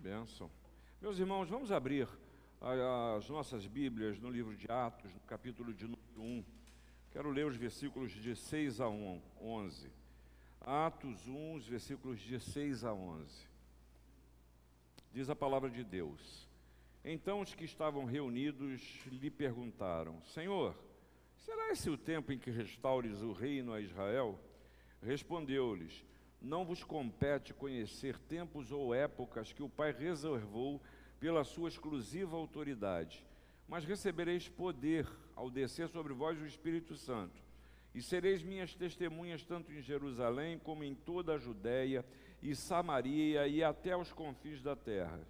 bênção. Meus irmãos, vamos abrir as nossas Bíblias no livro de Atos, no capítulo de número 1. Quero ler os versículos de 6 a 11. Atos 1, os versículos de 6 a 11. Diz a palavra de Deus. Então os que estavam reunidos lhe perguntaram: Senhor, será esse o tempo em que restaures o reino a Israel? Respondeu-lhes: Não vos compete conhecer tempos ou épocas que o Pai reservou pela sua exclusiva autoridade, mas recebereis poder ao descer sobre vós o Espírito Santo, e sereis minhas testemunhas tanto em Jerusalém como em toda a Judéia e Samaria e até os confins da terra.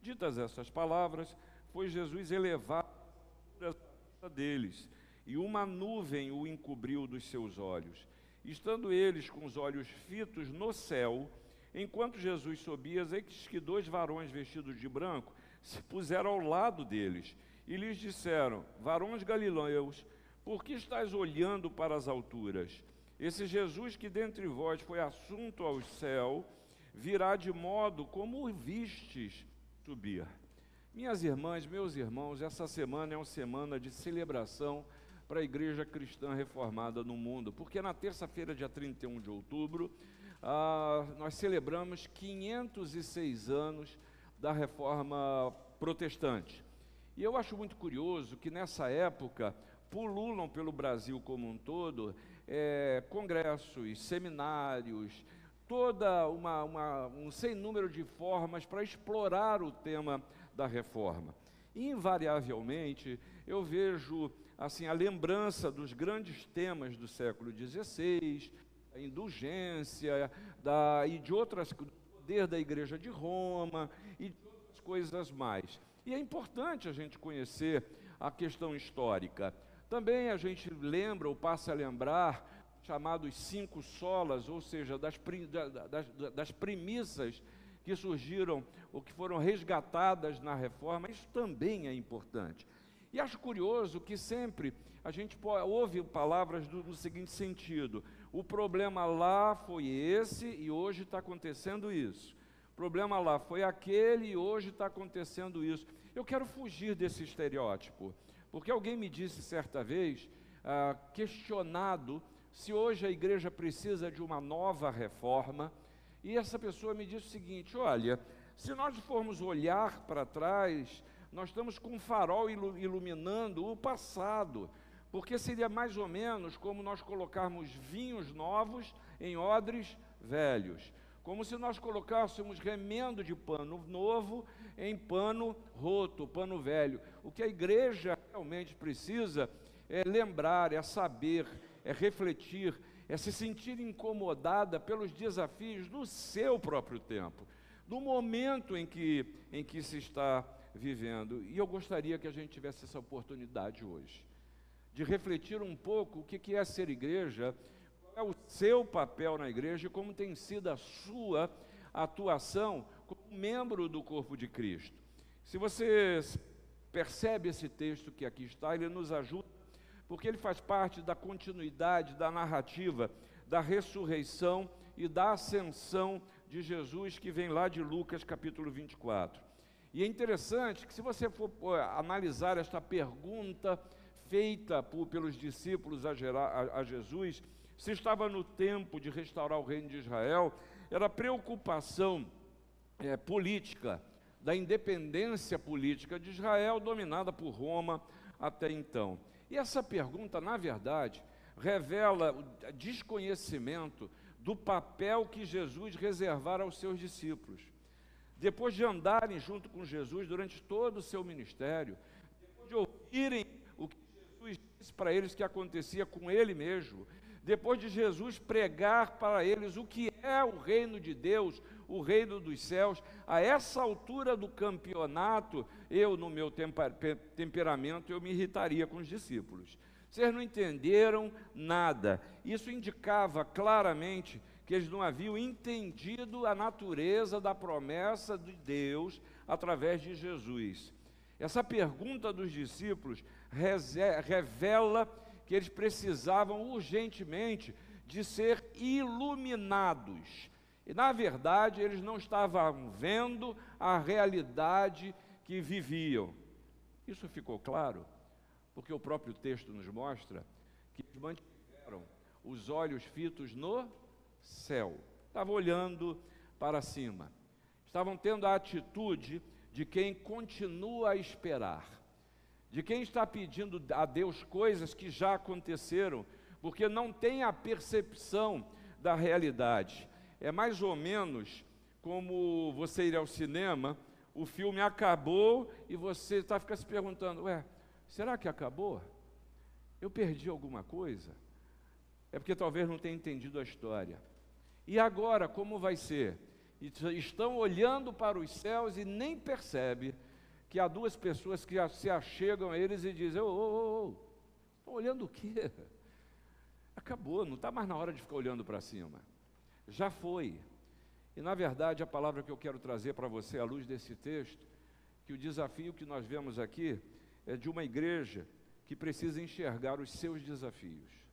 Ditas essas palavras, foi Jesus elevado deles, e uma nuvem o encobriu dos seus olhos. Estando eles com os olhos fitos no céu, Enquanto Jesus subia, eis que dois varões vestidos de branco se puseram ao lado deles e lhes disseram: Varões galileus, por que estáis olhando para as alturas? Esse Jesus que dentre vós foi assunto ao céu, virá de modo como o vistes subir. Minhas irmãs, meus irmãos, essa semana é uma semana de celebração para a Igreja Cristã Reformada no mundo, porque na terça-feira, dia 31 de outubro, ah, nós celebramos 506 anos da reforma protestante. E eu acho muito curioso que nessa época pululam pelo Brasil como um todo é, congressos, seminários, toda uma, uma, um sem número de formas para explorar o tema da reforma. Invariavelmente, eu vejo assim a lembrança dos grandes temas do século XVI, da indulgência da, e de outras, do poder da Igreja de Roma e de outras coisas mais. E é importante a gente conhecer a questão histórica. Também a gente lembra ou passa a lembrar chamados cinco solas, ou seja, das, das, das premissas que surgiram ou que foram resgatadas na reforma, isso também é importante. E acho curioso que sempre a gente ouve palavras do, no seguinte sentido: o problema lá foi esse e hoje está acontecendo isso. O problema lá foi aquele e hoje está acontecendo isso. Eu quero fugir desse estereótipo, porque alguém me disse certa vez, ah, questionado, se hoje a igreja precisa de uma nova reforma, e essa pessoa me disse o seguinte: olha, se nós formos olhar para trás, nós estamos com um farol iluminando o passado, porque seria mais ou menos como nós colocarmos vinhos novos em odres velhos, como se nós colocássemos remendo de pano novo em pano roto, pano velho. O que a igreja realmente precisa é lembrar, é saber, é refletir, é se sentir incomodada pelos desafios do seu próprio tempo, do momento em que, em que se está vivendo. E eu gostaria que a gente tivesse essa oportunidade hoje, de refletir um pouco o que é ser igreja, qual é o seu papel na igreja e como tem sido a sua atuação como membro do corpo de Cristo. Se você percebe esse texto que aqui está, ele nos ajuda, porque ele faz parte da continuidade da narrativa da ressurreição e da ascensão de Jesus, que vem lá de Lucas capítulo 24. E é interessante que, se você for analisar esta pergunta feita por, pelos discípulos a, a, a Jesus, se estava no tempo de restaurar o reino de Israel, era preocupação é, política, da independência política de Israel, dominada por Roma até então. E essa pergunta, na verdade, revela o desconhecimento do papel que Jesus reservara aos seus discípulos depois de andarem junto com Jesus durante todo o seu ministério, depois de ouvirem o que Jesus disse para eles que acontecia com ele mesmo, depois de Jesus pregar para eles o que é o reino de Deus, o reino dos céus, a essa altura do campeonato, eu, no meu temperamento, eu me irritaria com os discípulos. Vocês não entenderam nada. Isso indicava claramente que eles não haviam entendido a natureza da promessa de Deus através de Jesus. Essa pergunta dos discípulos revela que eles precisavam urgentemente de ser iluminados. E na verdade, eles não estavam vendo a realidade que viviam. Isso ficou claro, porque o próprio texto nos mostra que eles mantiveram os olhos fitos no céu, estavam olhando para cima, estavam tendo a atitude de quem continua a esperar, de quem está pedindo a Deus coisas que já aconteceram, porque não tem a percepção da realidade. É mais ou menos como você ir ao cinema, o filme acabou e você está fica se perguntando: ué, será que acabou? Eu perdi alguma coisa? É porque talvez não tenha entendido a história. E agora, como vai ser? Estão olhando para os céus e nem percebe que há duas pessoas que se achegam a eles e dizem: Ô, ô, ô, estão olhando o quê? Acabou, não está mais na hora de ficar olhando para cima. Já foi. E na verdade, a palavra que eu quero trazer para você à luz desse texto, que o desafio que nós vemos aqui é de uma igreja que precisa enxergar os seus desafios.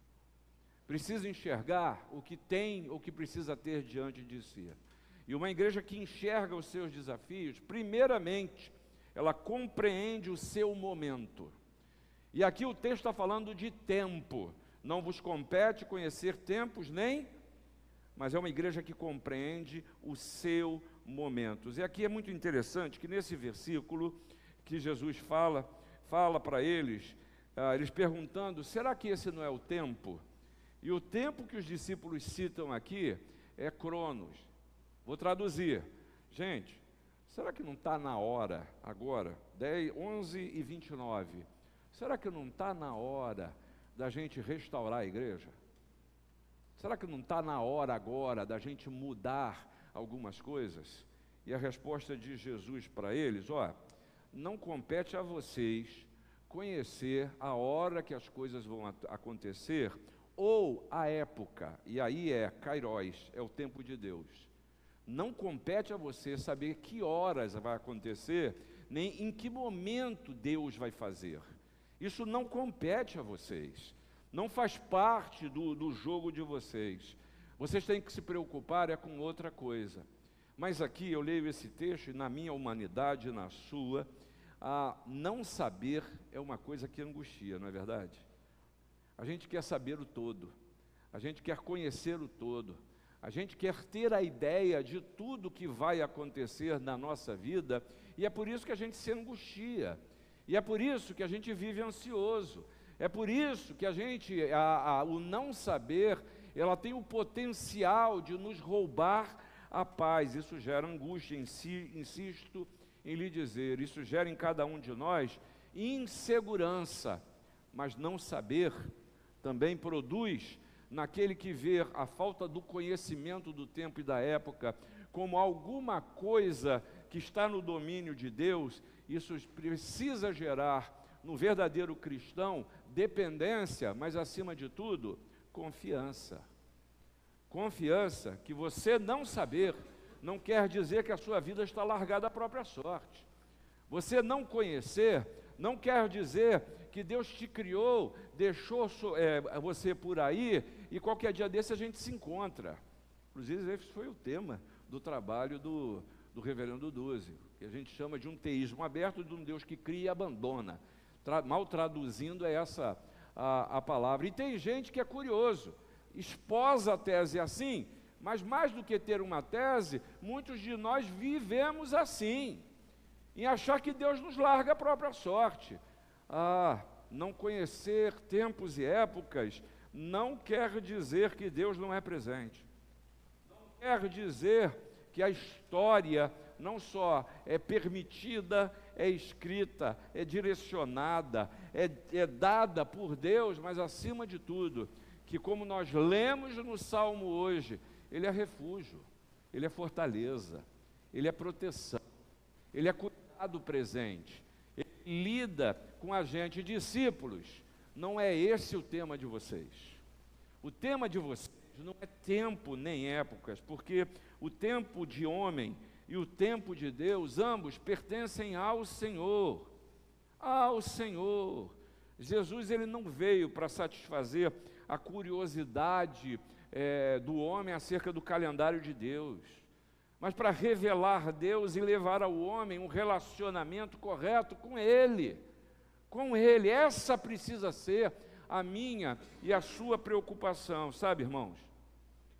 Precisa enxergar o que tem ou que precisa ter diante de si. E uma igreja que enxerga os seus desafios, primeiramente, ela compreende o seu momento. E aqui o texto está falando de tempo. Não vos compete conhecer tempos nem, mas é uma igreja que compreende o seu momento. E aqui é muito interessante que nesse versículo que Jesus fala, fala para eles, ah, eles perguntando: será que esse não é o tempo? E o tempo que os discípulos citam aqui é Cronos. Vou traduzir. Gente, será que não está na hora agora? 10, 11 e 29. Será que não está na hora da gente restaurar a igreja? Será que não está na hora agora da gente mudar algumas coisas? E a resposta de Jesus para eles: ó, não compete a vocês conhecer a hora que as coisas vão acontecer ou a época, e aí é Kairos, é o tempo de Deus. Não compete a você saber que horas vai acontecer, nem em que momento Deus vai fazer. Isso não compete a vocês. Não faz parte do, do jogo de vocês. Vocês têm que se preocupar é com outra coisa. Mas aqui eu leio esse texto e na minha humanidade, na sua, a não saber é uma coisa que angustia, não é verdade? A gente quer saber o todo, a gente quer conhecer o todo, a gente quer ter a ideia de tudo que vai acontecer na nossa vida, e é por isso que a gente se angustia, e é por isso que a gente vive ansioso, é por isso que a gente, a, a, o não saber, ela tem o potencial de nos roubar a paz, isso gera angústia insisto em lhe dizer, isso gera em cada um de nós insegurança, mas não saber também produz naquele que vê a falta do conhecimento do tempo e da época como alguma coisa que está no domínio de Deus, isso precisa gerar no verdadeiro cristão dependência, mas acima de tudo, confiança. Confiança que você não saber não quer dizer que a sua vida está largada à própria sorte. Você não conhecer não quer dizer que Deus te criou, deixou é, você por aí e qualquer dia desse a gente se encontra. Inclusive, esse foi o tema do trabalho do, do reverendo Duze, que a gente chama de um teísmo aberto de um Deus que cria e abandona. Tra, mal traduzindo é essa a, a palavra. E tem gente que é curioso, esposa a tese assim, mas mais do que ter uma tese, muitos de nós vivemos assim, em achar que Deus nos larga a própria sorte. Ah, não conhecer tempos e épocas não quer dizer que Deus não é presente. Não quer dizer que a história não só é permitida, é escrita, é direcionada, é, é dada por Deus, mas acima de tudo, que como nós lemos no Salmo hoje, ele é refúgio, ele é fortaleza, ele é proteção, ele é cuidado presente, ele lida com a gente, discípulos não é esse o tema de vocês. O tema de vocês não é tempo nem épocas, porque o tempo de homem e o tempo de Deus, ambos pertencem ao Senhor. Ao Senhor. Jesus ele não veio para satisfazer a curiosidade é, do homem acerca do calendário de Deus, mas para revelar Deus e levar ao homem um relacionamento correto com Ele. Com Ele. Essa precisa ser a minha e a sua preocupação, sabe, irmãos?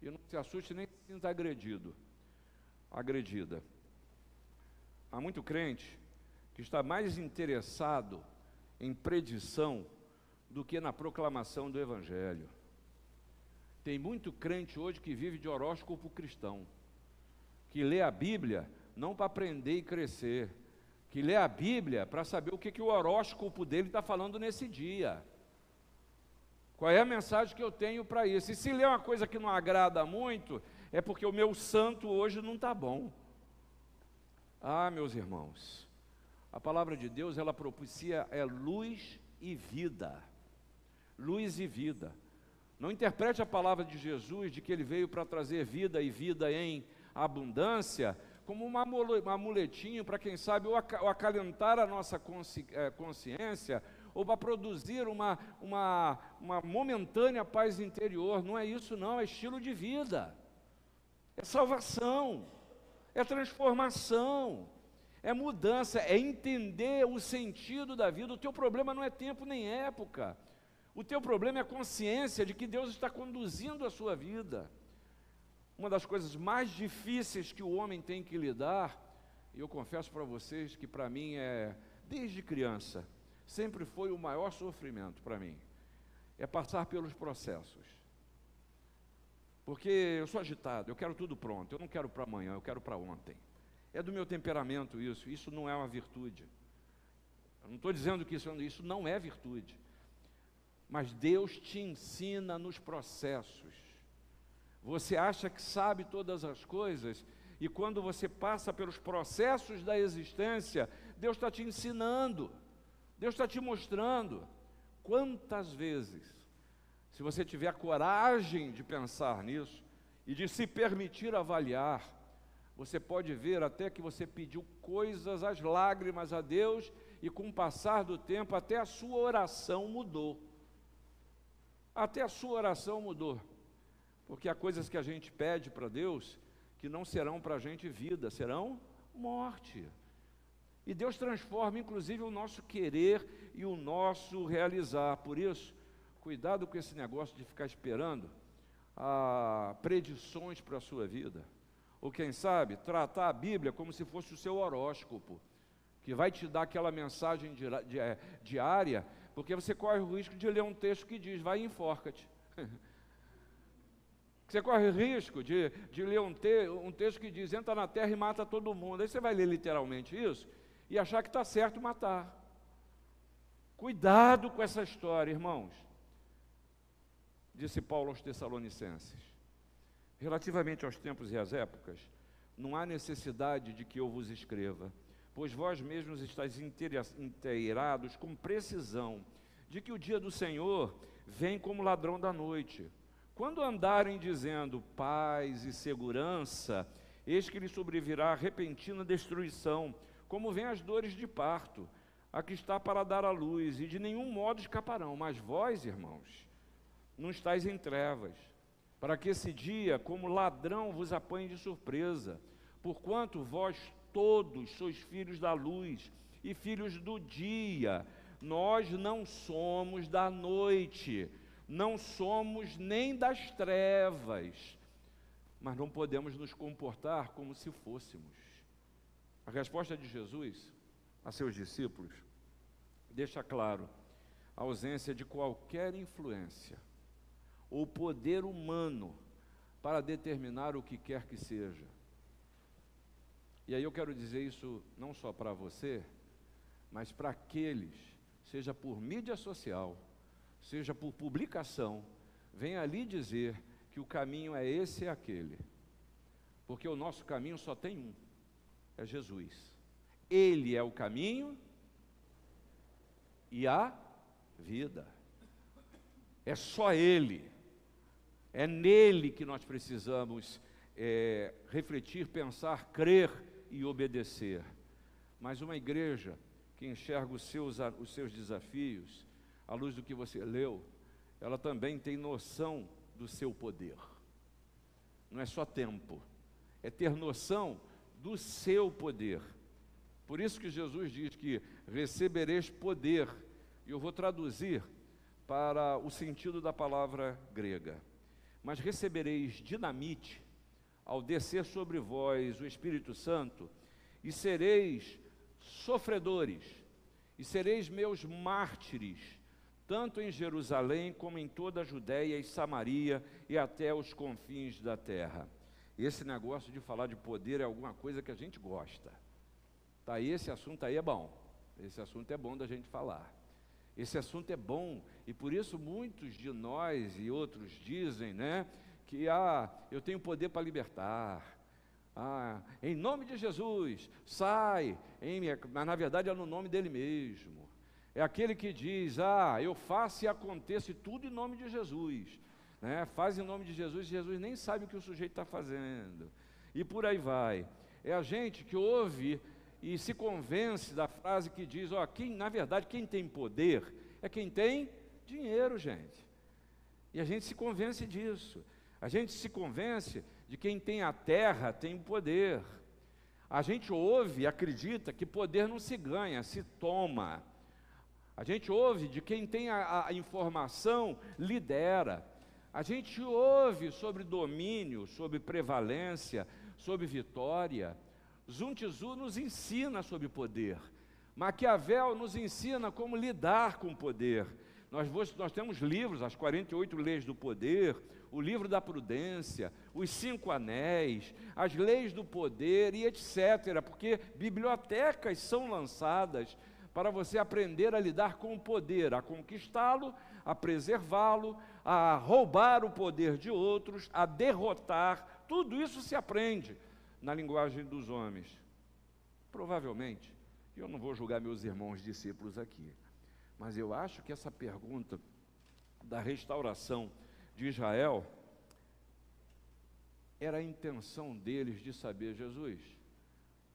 E não se assuste nem se sinta agredido, agredida. Há muito crente que está mais interessado em predição do que na proclamação do Evangelho. Tem muito crente hoje que vive de horóscopo cristão, que lê a Bíblia não para aprender e crescer, que lê a Bíblia para saber o que, que o horóscopo dele está falando nesse dia. Qual é a mensagem que eu tenho para isso? E se lê uma coisa que não agrada muito, é porque o meu santo hoje não está bom. Ah, meus irmãos, a palavra de Deus, ela propicia é luz e vida. Luz e vida. Não interprete a palavra de Jesus de que ele veio para trazer vida e vida em abundância como uma, muletinha para quem sabe ou acalentar a nossa é, consciência ou para produzir uma, uma, uma momentânea paz interior. Não é isso, não, é estilo de vida, é salvação é transformação, é mudança, é entender o sentido da vida. O teu problema não é tempo nem época. O teu problema é a consciência de que Deus está conduzindo a sua vida. Uma das coisas mais difíceis que o homem tem que lidar, e eu confesso para vocês que para mim é, desde criança, sempre foi o maior sofrimento para mim, é passar pelos processos. Porque eu sou agitado, eu quero tudo pronto, eu não quero para amanhã, eu quero para ontem. É do meu temperamento isso, isso não é uma virtude. Eu não estou dizendo que isso, isso não é virtude. Mas Deus te ensina nos processos. Você acha que sabe todas as coisas, e quando você passa pelos processos da existência, Deus está te ensinando, Deus está te mostrando. Quantas vezes se você tiver a coragem de pensar nisso e de se permitir avaliar, você pode ver até que você pediu coisas às lágrimas a Deus e com o passar do tempo até a sua oração mudou. Até a sua oração mudou. Porque há coisas que a gente pede para Deus que não serão para a gente vida, serão morte. E Deus transforma inclusive o nosso querer e o nosso realizar. Por isso, Cuidado com esse negócio de ficar esperando ah, predições para a sua vida. Ou quem sabe, tratar a Bíblia como se fosse o seu horóscopo, que vai te dar aquela mensagem di di é, diária, porque você corre o risco de ler um texto que diz, vai e enforca-te. Você corre risco de, de ler um, te, um texto que diz, entra na terra e mata todo mundo. Aí você vai ler literalmente isso e achar que está certo matar. Cuidado com essa história, irmãos disse Paulo aos Tessalonicenses. Relativamente aos tempos e às épocas, não há necessidade de que eu vos escreva, pois vós mesmos estáis inteirados com precisão de que o dia do Senhor vem como ladrão da noite. Quando andarem dizendo paz e segurança, eis que lhe sobrevirá repentina destruição, como vem as dores de parto, a que está para dar a luz, e de nenhum modo escaparão. Mas vós, irmãos, não estáis em trevas, para que esse dia, como ladrão, vos apanhe de surpresa, porquanto vós todos sois filhos da luz e filhos do dia. Nós não somos da noite, não somos nem das trevas, mas não podemos nos comportar como se fôssemos. A resposta de Jesus a seus discípulos deixa claro a ausência de qualquer influência ou poder humano para determinar o que quer que seja. E aí eu quero dizer isso não só para você, mas para aqueles, seja por mídia social, seja por publicação, vem ali dizer que o caminho é esse e aquele. Porque o nosso caminho só tem um: é Jesus. Ele é o caminho e a vida. É só Ele. É nele que nós precisamos é, refletir, pensar, crer e obedecer. Mas uma igreja que enxerga os seus, os seus desafios, à luz do que você leu, ela também tem noção do seu poder. não é só tempo, é ter noção do seu poder. Por isso que Jesus diz que recebereis poder, e eu vou traduzir para o sentido da palavra grega. Mas recebereis dinamite ao descer sobre vós o Espírito Santo, e sereis sofredores, e sereis meus mártires, tanto em Jerusalém como em toda a Judéia e Samaria e até os confins da terra. Esse negócio de falar de poder é alguma coisa que a gente gosta. Tá, esse assunto aí é bom. Esse assunto é bom da gente falar. Esse assunto é bom e por isso muitos de nós e outros dizem, né, que ah, eu tenho poder para libertar. Ah, em nome de Jesus, sai. Em, mas na verdade é no nome dele mesmo. É aquele que diz: Ah, eu faço e acontece tudo em nome de Jesus. Né? Faz em nome de Jesus, Jesus nem sabe o que o sujeito está fazendo. E por aí vai. É a gente que ouve e se convence da frase que diz: Ó, quem, na verdade, quem tem poder é quem tem dinheiro, gente. E a gente se convence disso. A gente se convence de quem tem a terra tem poder. A gente ouve e acredita que poder não se ganha, se toma. A gente ouve de quem tem a, a informação, lidera. A gente ouve sobre domínio, sobre prevalência, sobre vitória. Zuntizu nos ensina sobre poder. Maquiavel nos ensina como lidar com o poder. Nós, nós temos livros, as 48 leis do poder, o livro da prudência, os cinco anéis, as leis do poder e etc. Porque bibliotecas são lançadas para você aprender a lidar com o poder, a conquistá-lo, a preservá-lo, a roubar o poder de outros, a derrotar. Tudo isso se aprende na linguagem dos homens. Provavelmente, eu não vou julgar meus irmãos discípulos aqui, mas eu acho que essa pergunta da restauração de Israel, era a intenção deles de saber, Jesus,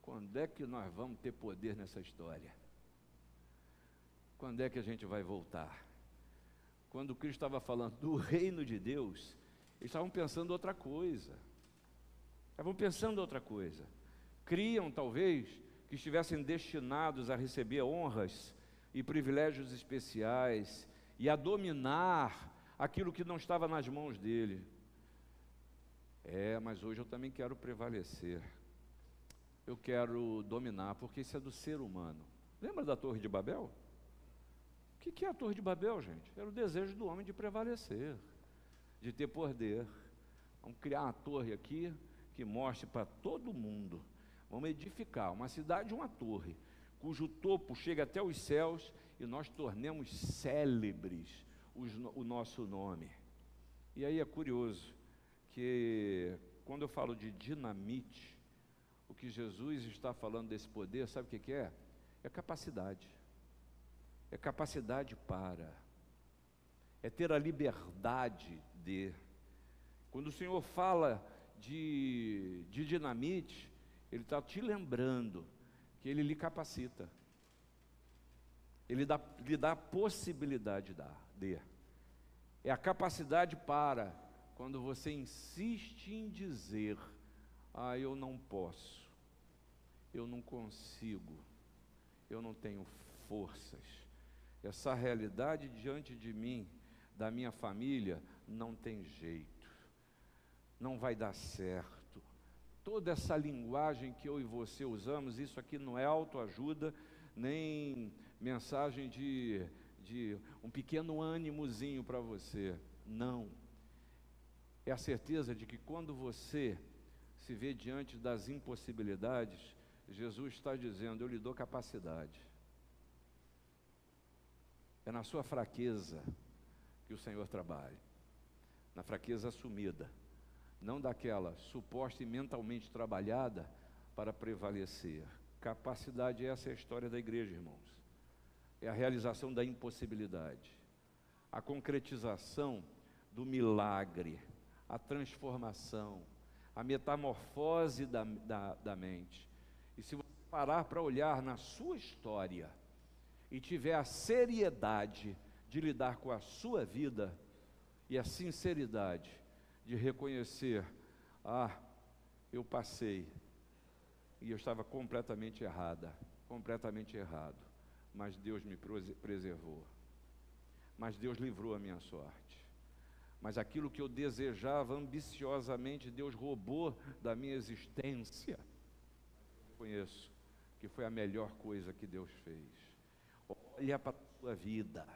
quando é que nós vamos ter poder nessa história? Quando é que a gente vai voltar? Quando Cristo estava falando do reino de Deus, eles estavam pensando outra coisa. Estavam pensando outra coisa. Criam, talvez, que estivessem destinados a receber honras e privilégios especiais e a dominar aquilo que não estava nas mãos dele. É, mas hoje eu também quero prevalecer. Eu quero dominar, porque isso é do ser humano. Lembra da Torre de Babel? O que é a Torre de Babel, gente? Era o desejo do homem de prevalecer, de ter poder. Vamos criar uma torre aqui que mostre para todo mundo. Vamos edificar uma cidade, uma torre, cujo topo chega até os céus e nós tornemos célebres o nosso nome. E aí é curioso que quando eu falo de dinamite, o que Jesus está falando desse poder, sabe o que, é? É capacidade. É capacidade para. É ter a liberdade de. Quando o Senhor fala de, de dinamite, Ele está te lembrando que Ele lhe capacita. Ele dá, lhe dá a possibilidade de. É a capacidade para, quando você insiste em dizer, ah, eu não posso, eu não consigo, eu não tenho forças. Essa realidade diante de mim, da minha família, não tem jeito, não vai dar certo. Toda essa linguagem que eu e você usamos, isso aqui não é autoajuda, nem mensagem de, de um pequeno ânimozinho para você. Não. É a certeza de que quando você se vê diante das impossibilidades, Jesus está dizendo: Eu lhe dou capacidade. É na sua fraqueza que o Senhor trabalha, na fraqueza assumida, não daquela suposta e mentalmente trabalhada para prevalecer. Capacidade, essa é a história da igreja, irmãos. É a realização da impossibilidade, a concretização do milagre, a transformação, a metamorfose da, da, da mente. E se você parar para olhar na sua história e tiver a seriedade de lidar com a sua vida e a sinceridade de reconhecer Ah, eu passei e eu estava completamente errada, completamente errado, mas Deus me preservou. Mas Deus livrou a minha sorte. Mas aquilo que eu desejava ambiciosamente, Deus roubou da minha existência. Conheço que foi a melhor coisa que Deus fez. Olha para a sua vida.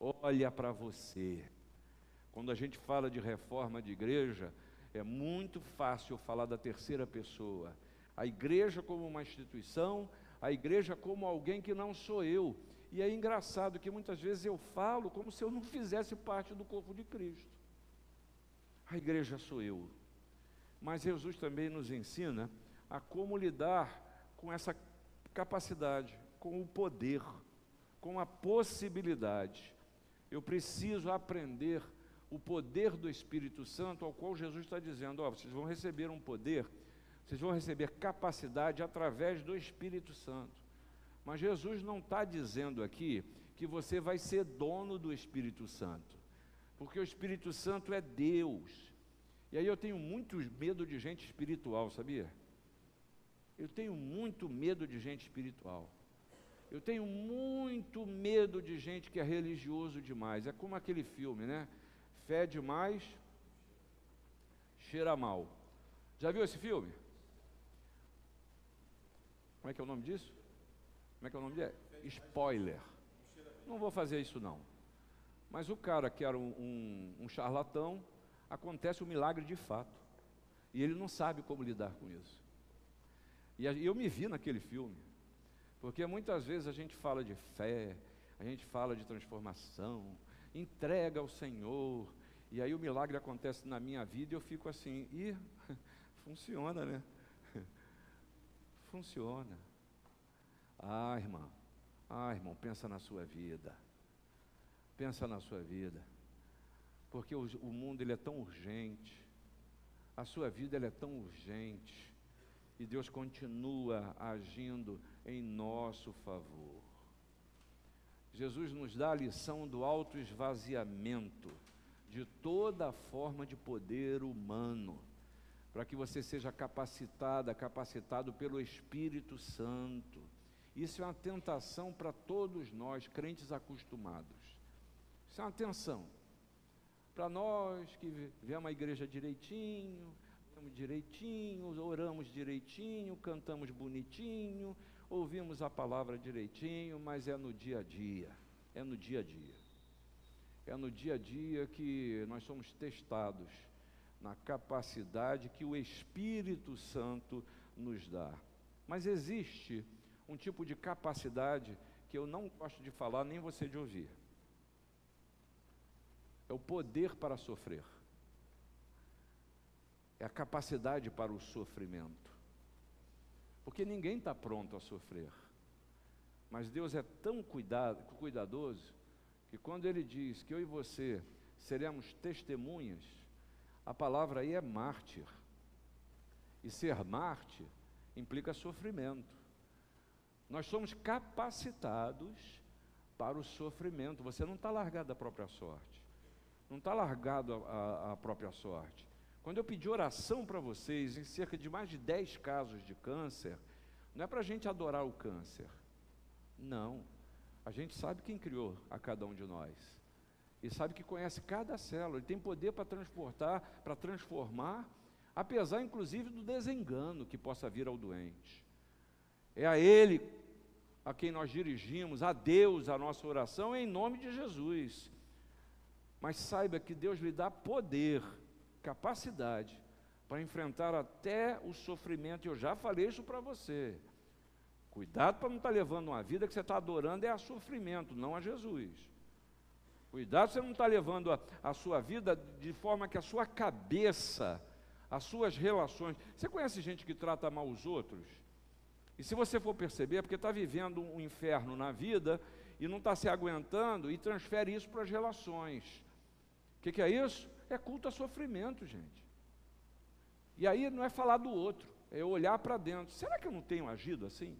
Olha para você. Quando a gente fala de reforma de igreja, é muito fácil falar da terceira pessoa. A igreja como uma instituição, a igreja como alguém que não sou eu. E é engraçado que muitas vezes eu falo como se eu não fizesse parte do corpo de Cristo. A igreja sou eu. Mas Jesus também nos ensina a como lidar com essa capacidade, com o poder, com a possibilidade. Eu preciso aprender o poder do Espírito Santo, ao qual Jesus está dizendo: ó, vocês vão receber um poder, vocês vão receber capacidade através do Espírito Santo. Mas Jesus não está dizendo aqui que você vai ser dono do Espírito Santo, porque o Espírito Santo é Deus. E aí eu tenho muito medo de gente espiritual, sabia? Eu tenho muito medo de gente espiritual. Eu tenho muito medo de gente que é religioso demais. É como aquele filme, né? Fede mais, cheira mal. Já viu esse filme? Como é que é o nome disso? Como é que é o nome dele? Spoiler. Não vou fazer isso não. Mas o cara que era um, um, um charlatão, acontece um milagre de fato. E ele não sabe como lidar com isso. E eu me vi naquele filme. Porque muitas vezes a gente fala de fé, a gente fala de transformação, entrega ao Senhor, e aí o milagre acontece na minha vida e eu fico assim, e funciona, né? Funciona. Ah, irmão, ah, irmão, pensa na sua vida. Pensa na sua vida. Porque o, o mundo ele é tão urgente. A sua vida ele é tão urgente. E Deus continua agindo em nosso favor. Jesus nos dá a lição do autoesvaziamento de toda forma de poder humano, para que você seja capacitada, capacitado pelo Espírito Santo. Isso é uma tentação para todos nós, crentes acostumados. Isso é uma tensão. Para nós que viemos à igreja direitinho, direitinho, oramos direitinho, cantamos bonitinho, ouvimos a palavra direitinho, mas é no dia a dia, é no dia a dia. É no dia a dia que nós somos testados na capacidade que o Espírito Santo nos dá. Mas existe um tipo de capacidade que eu não gosto de falar, nem você de ouvir. É o poder para sofrer. É a capacidade para o sofrimento. Porque ninguém está pronto a sofrer. Mas Deus é tão cuidado, cuidadoso que quando Ele diz que eu e você seremos testemunhas, a palavra aí é mártir. E ser mártir implica sofrimento. Nós somos capacitados para o sofrimento. Você não está largado da própria sorte. Não está largado a, a, própria sorte. Quando eu pedi oração para vocês em cerca de mais de 10 casos de câncer, não é para a gente adorar o câncer. Não. A gente sabe quem criou a cada um de nós. E sabe que conhece cada célula. Ele tem poder para transportar, para transformar, apesar inclusive do desengano que possa vir ao doente. É a Ele a quem nós dirigimos, a Deus a nossa oração em nome de Jesus. Mas saiba que Deus lhe dá poder capacidade para enfrentar até o sofrimento. Eu já falei isso para você. Cuidado para não estar tá levando uma vida que você está adorando é a sofrimento, não a Jesus. Cuidado você não está levando a, a sua vida de forma que a sua cabeça, as suas relações. Você conhece gente que trata mal os outros? E se você for perceber, é porque está vivendo um inferno na vida e não está se aguentando e transfere isso para as relações. O que, que é isso? É culto a sofrimento, gente. E aí não é falar do outro, é olhar para dentro. Será que eu não tenho agido assim?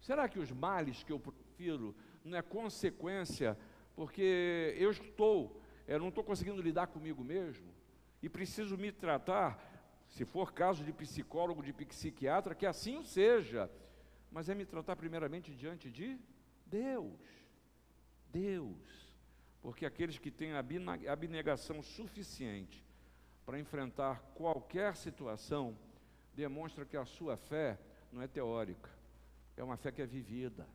Será que os males que eu profiro não é consequência porque eu estou, eu não estou conseguindo lidar comigo mesmo? e preciso me tratar, se for caso de psicólogo, de psiquiatra, que assim seja, mas é me tratar primeiramente diante de Deus. Deus. Porque aqueles que têm abnegação suficiente para enfrentar qualquer situação, demonstra que a sua fé não é teórica, é uma fé que é vivida,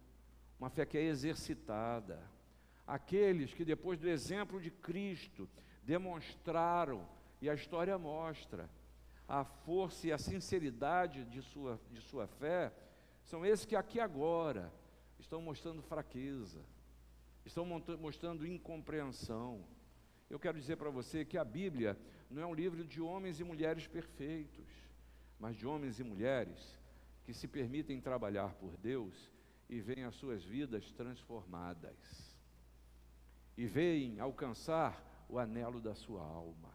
uma fé que é exercitada. Aqueles que, depois do exemplo de Cristo, demonstraram, e a história mostra, a força e a sinceridade de sua, de sua fé, são esses que aqui agora estão mostrando fraqueza, estão mostrando incompreensão. Eu quero dizer para você que a Bíblia não é um livro de homens e mulheres perfeitos, mas de homens e mulheres que se permitem trabalhar por Deus e veem as suas vidas transformadas, e veem alcançar o anelo da sua alma,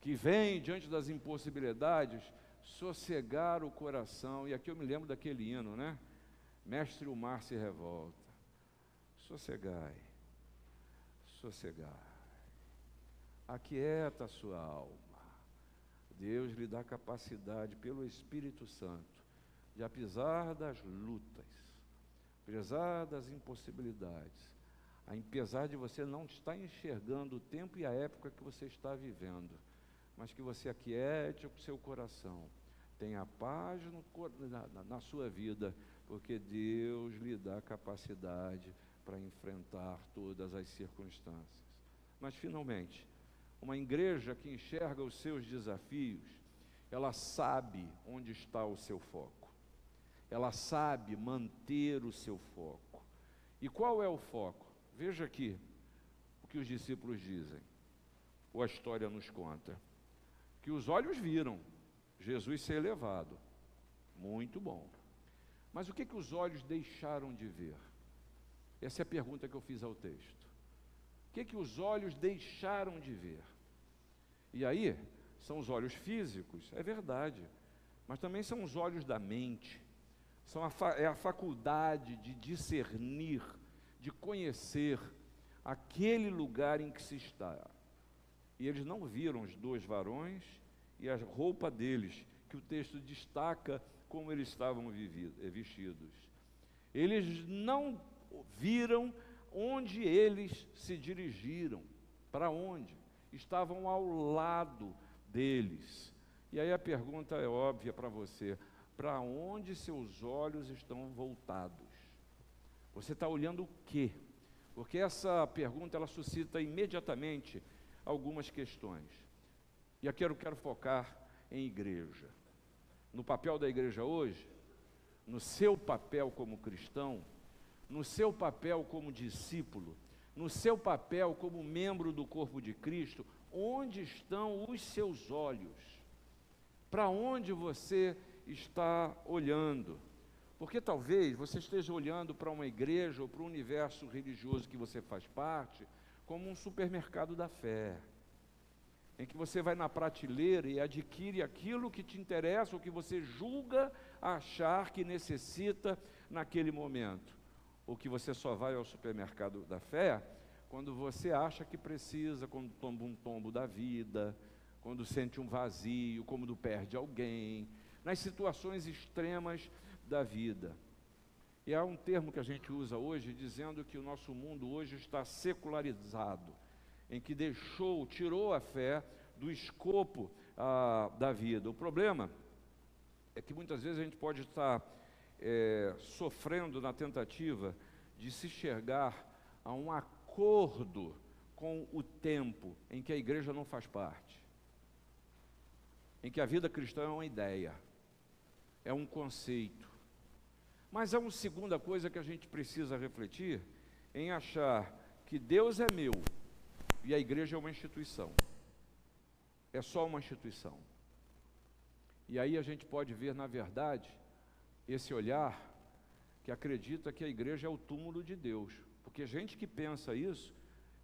que vem diante das impossibilidades sossegar o coração, e aqui eu me lembro daquele hino, né? Mestre, o mar se revolta, sossegai, sossegai aquieta a sua alma. Deus lhe dá capacidade pelo Espírito Santo de, apesar das lutas, apesar das impossibilidades, apesar de você não estar enxergando o tempo e a época que você está vivendo, mas que você aquiete o seu coração, tenha paz no, na, na sua vida, porque Deus lhe dá capacidade para enfrentar todas as circunstâncias. Mas, finalmente, uma igreja que enxerga os seus desafios, ela sabe onde está o seu foco. Ela sabe manter o seu foco. E qual é o foco? Veja aqui o que os discípulos dizem, ou a história nos conta. Que os olhos viram Jesus ser elevado. Muito bom. Mas o que, que os olhos deixaram de ver? Essa é a pergunta que eu fiz ao texto. O que, que os olhos deixaram de ver? E aí, são os olhos físicos, é verdade, mas também são os olhos da mente, são a é a faculdade de discernir, de conhecer aquele lugar em que se está. E eles não viram os dois varões e a roupa deles, que o texto destaca como eles estavam vividos, vestidos. Eles não viram onde eles se dirigiram, para onde estavam ao lado deles. E aí a pergunta é óbvia para você: para onde seus olhos estão voltados? Você está olhando o quê? Porque essa pergunta ela suscita imediatamente algumas questões. E aqui eu quero focar em igreja. No papel da igreja hoje, no seu papel como cristão, no seu papel como discípulo, no seu papel como membro do corpo de Cristo, onde estão os seus olhos? Para onde você está olhando? Porque talvez você esteja olhando para uma igreja ou para o universo religioso que você faz parte como um supermercado da fé, em que você vai na prateleira e adquire aquilo que te interessa ou que você julga achar que necessita naquele momento ou que você só vai ao supermercado da fé quando você acha que precisa, quando toma um tombo da vida, quando sente um vazio, quando perde alguém, nas situações extremas da vida. E há um termo que a gente usa hoje dizendo que o nosso mundo hoje está secularizado, em que deixou, tirou a fé do escopo ah, da vida. O problema é que muitas vezes a gente pode estar é, sofrendo na tentativa de se enxergar a um acordo com o tempo em que a igreja não faz parte, em que a vida cristã é uma ideia, é um conceito. Mas há uma segunda coisa que a gente precisa refletir em achar que Deus é meu e a igreja é uma instituição. É só uma instituição. E aí a gente pode ver, na verdade, esse olhar que acredita que a igreja é o túmulo de Deus. Porque gente que pensa isso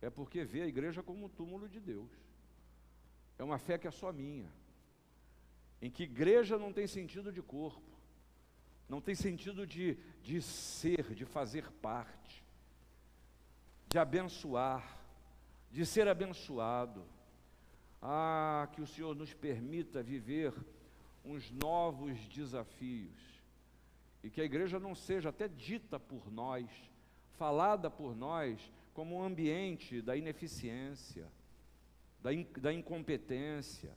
é porque vê a igreja como um túmulo de Deus. É uma fé que é só minha. Em que igreja não tem sentido de corpo, não tem sentido de, de ser, de fazer parte, de abençoar, de ser abençoado. Ah, que o Senhor nos permita viver uns novos desafios e que a igreja não seja até dita por nós, falada por nós, como um ambiente da ineficiência, da, in, da incompetência,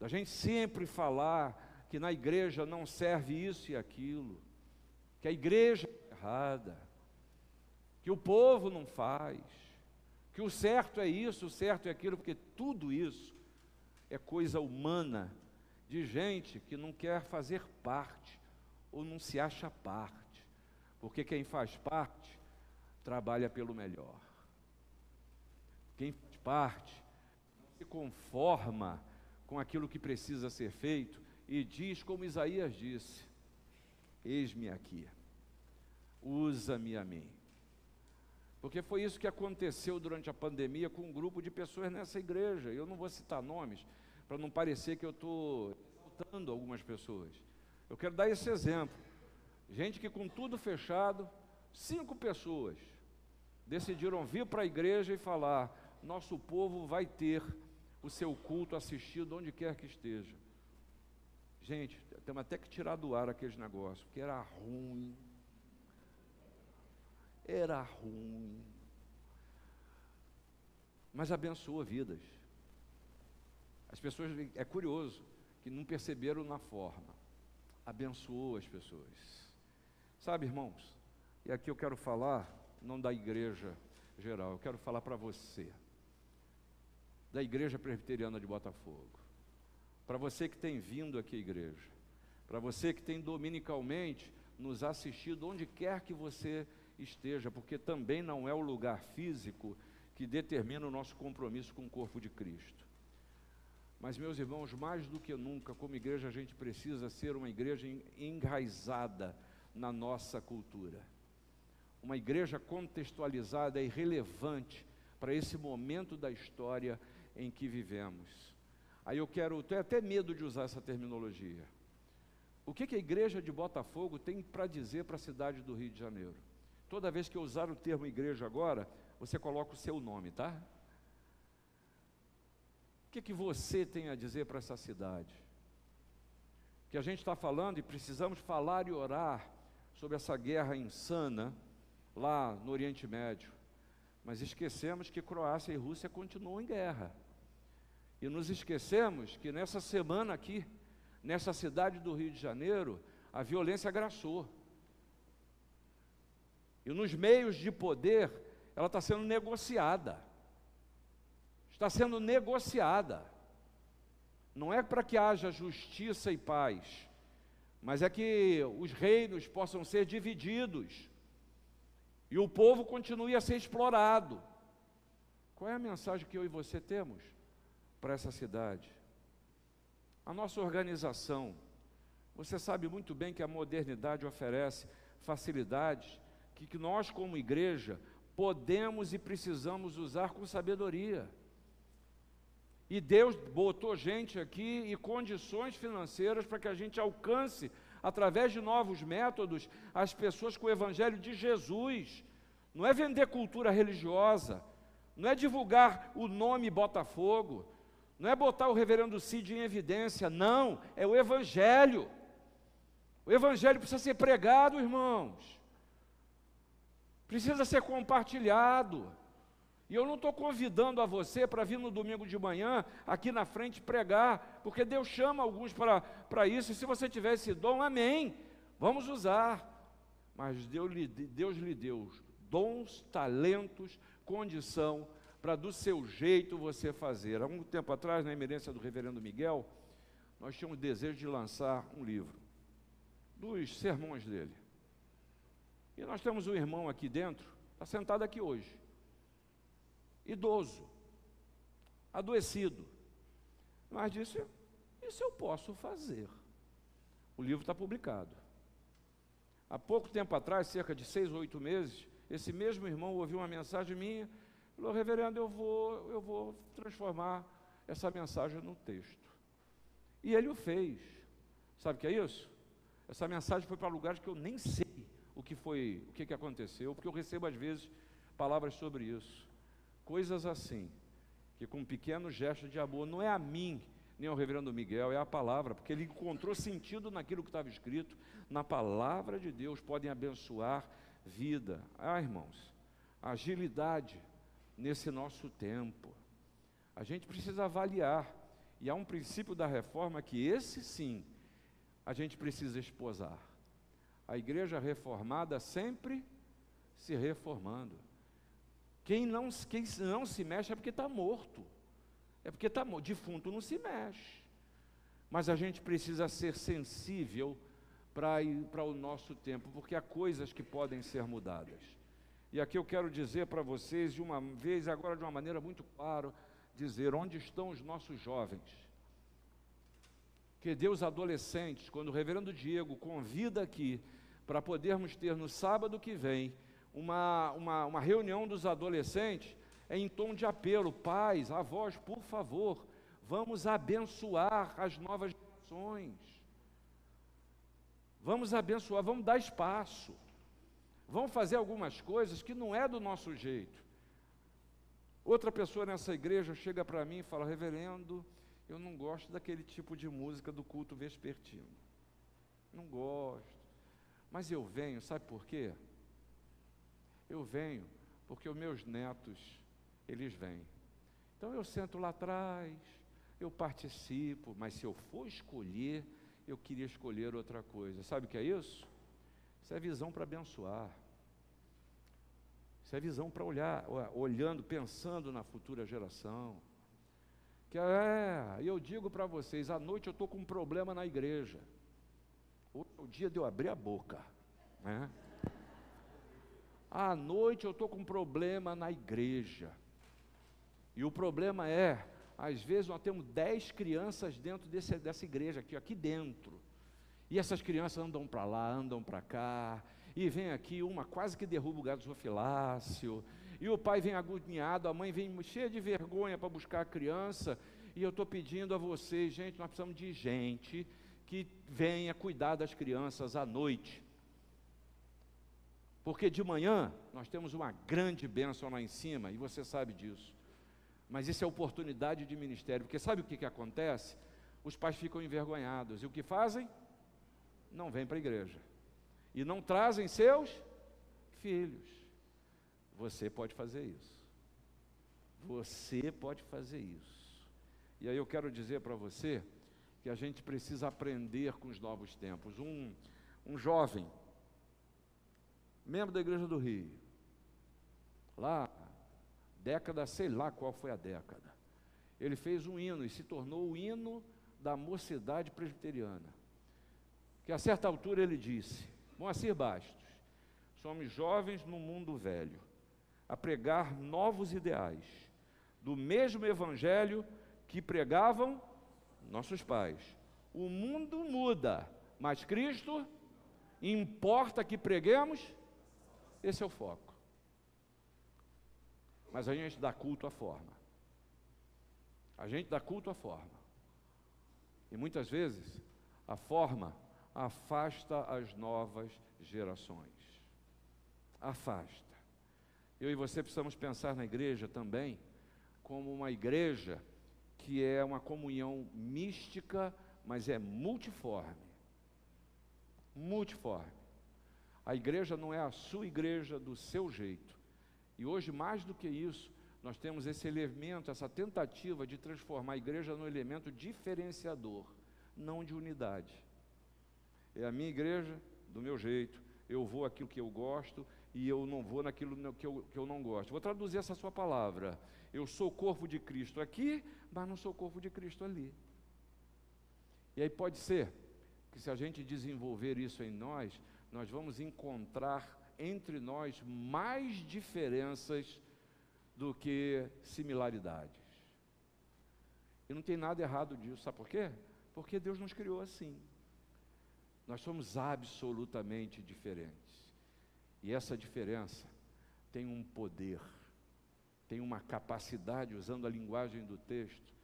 da gente sempre falar que na igreja não serve isso e aquilo, que a igreja é errada, que o povo não faz, que o certo é isso, o certo é aquilo, porque tudo isso é coisa humana de gente que não quer fazer parte ou não se acha parte, porque quem faz parte trabalha pelo melhor. Quem faz parte não se conforma com aquilo que precisa ser feito e diz como Isaías disse: Eis-me aqui, usa-me a mim. Porque foi isso que aconteceu durante a pandemia com um grupo de pessoas nessa igreja. Eu não vou citar nomes, para não parecer que eu estou exaltando algumas pessoas. Eu quero dar esse exemplo. Gente que com tudo fechado, cinco pessoas decidiram vir para a igreja e falar: nosso povo vai ter o seu culto assistido onde quer que esteja. Gente, temos até que tirar do ar aqueles negócios, porque era ruim. Era ruim. Mas abençoou vidas. As pessoas, é curioso, que não perceberam na forma. Abençoou as pessoas. Sabe, irmãos, e aqui eu quero falar, não da igreja geral, eu quero falar para você, da igreja presbiteriana de Botafogo. Para você que tem vindo aqui à igreja, para você que tem dominicalmente nos assistido onde quer que você esteja, porque também não é o lugar físico que determina o nosso compromisso com o corpo de Cristo. Mas, meus irmãos, mais do que nunca, como igreja, a gente precisa ser uma igreja enraizada na nossa cultura. Uma igreja contextualizada e relevante para esse momento da história em que vivemos. Aí eu quero, tenho até medo de usar essa terminologia. O que, que a igreja de Botafogo tem para dizer para a cidade do Rio de Janeiro? Toda vez que eu usar o termo igreja agora, você coloca o seu nome, tá? Que, que você tem a dizer para essa cidade? Que a gente está falando e precisamos falar e orar sobre essa guerra insana lá no Oriente Médio. Mas esquecemos que Croácia e Rússia continuam em guerra. E nos esquecemos que nessa semana aqui, nessa cidade do Rio de Janeiro, a violência agraçou. E nos meios de poder, ela está sendo negociada está sendo negociada. Não é para que haja justiça e paz, mas é que os reinos possam ser divididos e o povo continue a ser explorado. Qual é a mensagem que eu e você temos para essa cidade? A nossa organização, você sabe muito bem que a modernidade oferece facilidades que, que nós, como igreja, podemos e precisamos usar com sabedoria. E Deus botou gente aqui e condições financeiras para que a gente alcance, através de novos métodos, as pessoas com o Evangelho de Jesus. Não é vender cultura religiosa, não é divulgar o nome Botafogo, não é botar o reverendo Cid em evidência, não, é o Evangelho. O Evangelho precisa ser pregado, irmãos, precisa ser compartilhado. E eu não estou convidando a você para vir no domingo de manhã aqui na frente pregar, porque Deus chama alguns para isso, e se você tiver esse dom, amém, vamos usar. Mas Deus lhe, Deus lhe deu dons, talentos, condição para do seu jeito você fazer. Há um tempo atrás, na emerência do reverendo Miguel, nós tínhamos desejo de lançar um livro dos sermões dele. E nós temos um irmão aqui dentro, está sentado aqui hoje idoso, adoecido. Mas disse: Isso eu posso fazer. O livro está publicado. Há pouco tempo atrás, cerca de seis ou oito meses, esse mesmo irmão ouviu uma mensagem minha, falou: Reverendo, eu vou, eu vou transformar essa mensagem no texto. E ele o fez. Sabe o que é isso? Essa mensagem foi para lugares que eu nem sei o que foi, o que, que aconteceu, porque eu recebo às vezes palavras sobre isso coisas assim, que com um pequeno gesto de amor, não é a mim, nem ao reverendo Miguel, é a palavra, porque ele encontrou sentido naquilo que estava escrito, na palavra de Deus, podem abençoar vida. Ah, irmãos, agilidade nesse nosso tempo. A gente precisa avaliar, e há um princípio da reforma que esse sim, a gente precisa esposar. A igreja reformada sempre se reformando. Quem não, quem não se mexe é porque está morto. É porque está morto. Defunto não se mexe. Mas a gente precisa ser sensível para o nosso tempo, porque há coisas que podem ser mudadas. E aqui eu quero dizer para vocês, de uma vez, agora de uma maneira muito clara, dizer onde estão os nossos jovens. Que Deus adolescentes, quando o reverendo Diego convida aqui para podermos ter no sábado que vem uma, uma, uma reunião dos adolescentes, é em tom de apelo: pais, avós, por favor, vamos abençoar as novas gerações. Vamos abençoar, vamos dar espaço. Vamos fazer algumas coisas que não é do nosso jeito. Outra pessoa nessa igreja chega para mim e fala: Reverendo, eu não gosto daquele tipo de música do culto vespertino. Não gosto. Mas eu venho, sabe por quê? Eu venho porque os meus netos, eles vêm. Então eu sento lá atrás, eu participo, mas se eu for escolher, eu queria escolher outra coisa. Sabe o que é isso? Isso é visão para abençoar. Isso é visão para olhar, olhando, pensando na futura geração. Que é, eu digo para vocês, à noite eu estou com um problema na igreja. É o dia de eu abrir a boca. Né? À noite eu estou com um problema na igreja. E o problema é, às vezes nós temos dez crianças dentro desse, dessa igreja aqui, aqui dentro. E essas crianças andam para lá, andam para cá, e vem aqui, uma quase que derruba o gasofilácio, e o pai vem agoniado, a mãe vem cheia de vergonha para buscar a criança, e eu estou pedindo a vocês, gente, nós precisamos de gente que venha cuidar das crianças à noite. Porque de manhã nós temos uma grande bênção lá em cima, e você sabe disso. Mas isso é oportunidade de ministério, porque sabe o que, que acontece? Os pais ficam envergonhados, e o que fazem? Não vêm para a igreja e não trazem seus filhos. Você pode fazer isso. Você pode fazer isso. E aí eu quero dizer para você que a gente precisa aprender com os novos tempos. Um, um jovem, membro da Igreja do Rio, lá, década, sei lá qual foi a década, ele fez um hino e se tornou o hino da mocidade presbiteriana. Que a certa altura ele disse: Moacir Bastos, somos jovens no mundo velho, a pregar novos ideais, do mesmo evangelho que pregavam nossos pais. O mundo muda, mas Cristo importa que preguemos, esse é o foco. Mas a gente dá culto à forma. A gente dá culto à forma. E muitas vezes a forma afasta as novas gerações. Afasta. Eu e você precisamos pensar na igreja também como uma igreja que é uma comunhão mística, mas é multiforme. Multiforme. A igreja não é a sua igreja do seu jeito. E hoje, mais do que isso, nós temos esse elemento, essa tentativa de transformar a igreja num elemento diferenciador, não de unidade. É a minha igreja, do meu jeito. Eu vou aquilo que eu gosto e eu não vou naquilo que eu, que eu não gosto. Vou traduzir essa sua palavra. Eu sou corpo de Cristo aqui, mas não sou corpo de Cristo ali. E aí pode ser que se a gente desenvolver isso em nós, nós vamos encontrar entre nós mais diferenças do que similaridades. E não tem nada errado disso, sabe por quê? Porque Deus nos criou assim. Nós somos absolutamente diferentes. E essa diferença tem um poder, tem uma capacidade, usando a linguagem do texto,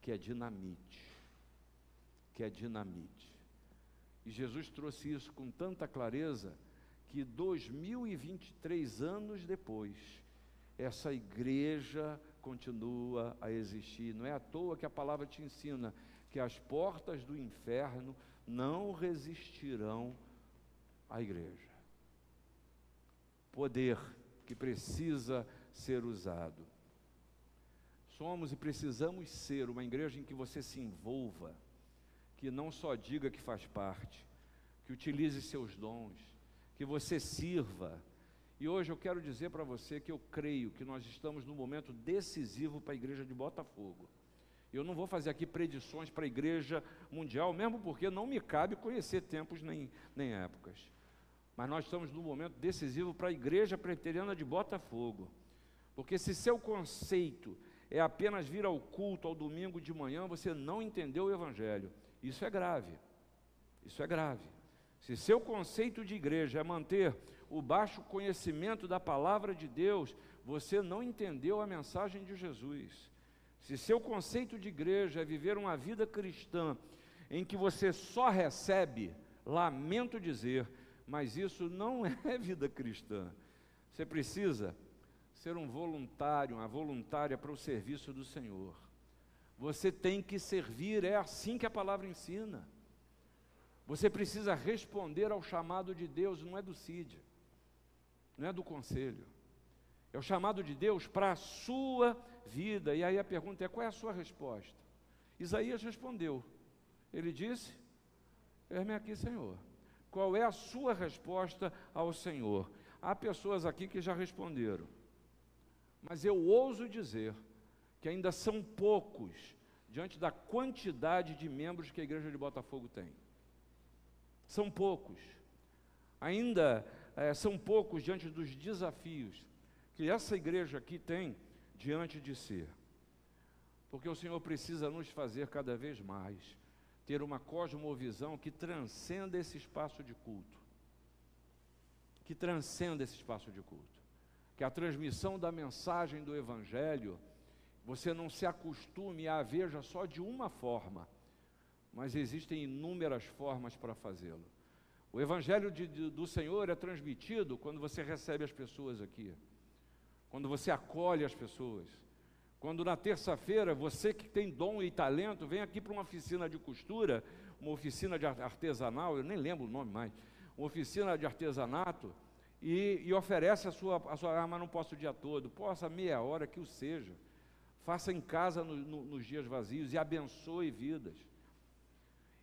que é dinamite. Que é dinamite. E Jesus trouxe isso com tanta clareza que 2023 anos depois, essa igreja continua a existir. Não é à toa que a palavra te ensina que as portas do inferno não resistirão à igreja. Poder que precisa ser usado. Somos e precisamos ser uma igreja em que você se envolva, que não só diga que faz parte, que utilize seus dons, que você sirva. E hoje eu quero dizer para você que eu creio que nós estamos num momento decisivo para a igreja de Botafogo. Eu não vou fazer aqui predições para a igreja mundial, mesmo porque não me cabe conhecer tempos nem, nem épocas. Mas nós estamos num momento decisivo para a igreja preteriana de Botafogo. Porque se seu conceito é apenas vir ao culto ao domingo de manhã, você não entendeu o Evangelho. Isso é grave. Isso é grave. Se seu conceito de igreja é manter o baixo conhecimento da palavra de Deus, você não entendeu a mensagem de Jesus. Se seu conceito de igreja é viver uma vida cristã em que você só recebe, lamento dizer, mas isso não é vida cristã. Você precisa ser um voluntário, uma voluntária para o serviço do Senhor. Você tem que servir, é assim que a palavra ensina. Você precisa responder ao chamado de Deus, não é do CID, não é do conselho. É o chamado de Deus para a sua vida. E aí a pergunta é: qual é a sua resposta? Isaías respondeu. Ele disse: Eis-me aqui, Senhor. Qual é a sua resposta ao Senhor? Há pessoas aqui que já responderam. Mas eu ouso dizer que ainda são poucos diante da quantidade de membros que a igreja de Botafogo tem. São poucos. Ainda é, são poucos diante dos desafios que essa igreja aqui tem diante de si. Porque o Senhor precisa nos fazer cada vez mais ter uma cosmovisão que transcenda esse espaço de culto. Que transcenda esse espaço de culto. Que a transmissão da mensagem do Evangelho, você não se acostume a veja só de uma forma, mas existem inúmeras formas para fazê-lo. O Evangelho de, de, do Senhor é transmitido quando você recebe as pessoas aqui, quando você acolhe as pessoas quando na terça-feira, você que tem dom e talento, vem aqui para uma oficina de costura, uma oficina de artesanal, eu nem lembro o nome mais, uma oficina de artesanato, e, e oferece a sua, a sua arma, não posso o dia todo, possa meia hora que o seja. Faça em casa no, no, nos dias vazios e abençoe vidas.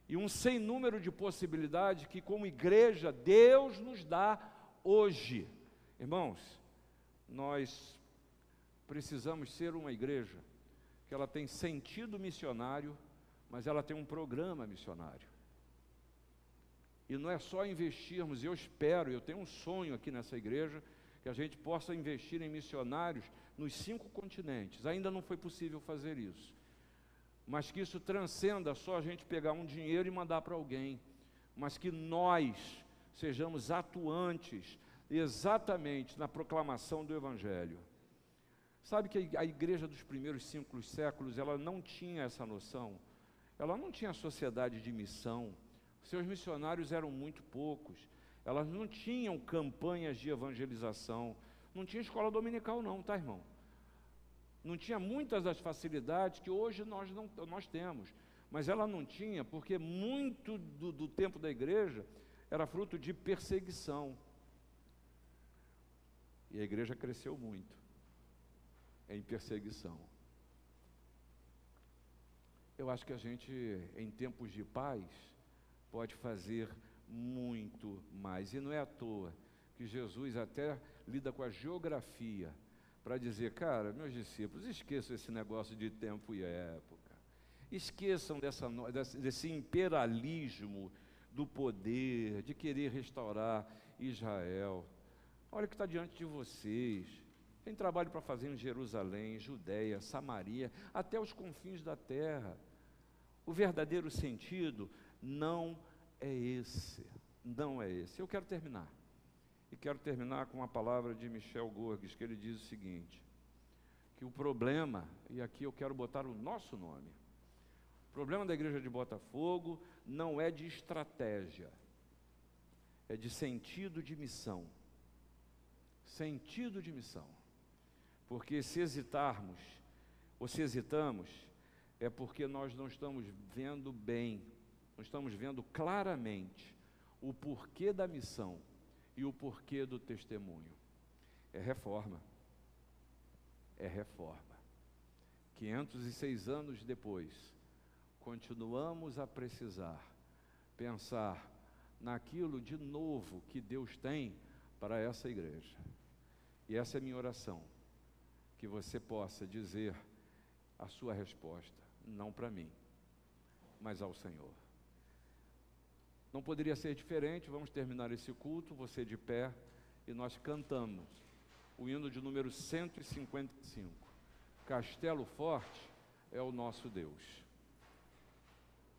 E um sem número de possibilidades que, como igreja, Deus nos dá hoje. Irmãos, nós precisamos ser uma igreja que ela tem sentido missionário, mas ela tem um programa missionário. E não é só investirmos, eu espero, eu tenho um sonho aqui nessa igreja, que a gente possa investir em missionários nos cinco continentes. Ainda não foi possível fazer isso. Mas que isso transcenda só a gente pegar um dinheiro e mandar para alguém, mas que nós sejamos atuantes exatamente na proclamação do Evangelho. Sabe que a igreja dos primeiros cinco séculos, ela não tinha essa noção. Ela não tinha sociedade de missão. Seus missionários eram muito poucos. Elas não tinham campanhas de evangelização. Não tinha escola dominical não, tá, irmão? Não tinha muitas das facilidades que hoje nós, não, nós temos. Mas ela não tinha, porque muito do, do tempo da igreja era fruto de perseguição. E a igreja cresceu muito em perseguição. Eu acho que a gente, em tempos de paz, pode fazer muito mais. E não é à toa que Jesus até lida com a geografia para dizer, cara, meus discípulos, esqueçam esse negócio de tempo e época. Esqueçam dessa, desse imperialismo do poder, de querer restaurar Israel. Olha o que está diante de vocês. Tem trabalho para fazer em Jerusalém, Judéia, Samaria, até os confins da terra. O verdadeiro sentido não é esse. Não é esse. Eu quero terminar. E quero terminar com uma palavra de Michel Gorges, que ele diz o seguinte: que o problema, e aqui eu quero botar o nosso nome, o problema da igreja de Botafogo não é de estratégia, é de sentido de missão. Sentido de missão. Porque se hesitarmos ou se hesitamos, é porque nós não estamos vendo bem, não estamos vendo claramente o porquê da missão e o porquê do testemunho. É reforma. É reforma. 506 anos depois, continuamos a precisar pensar naquilo de novo que Deus tem para essa igreja. E essa é minha oração, que você possa dizer a sua resposta, não para mim, mas ao Senhor. Não poderia ser diferente, vamos terminar esse culto, você de pé, e nós cantamos o hino de número 155. Castelo Forte é o nosso Deus.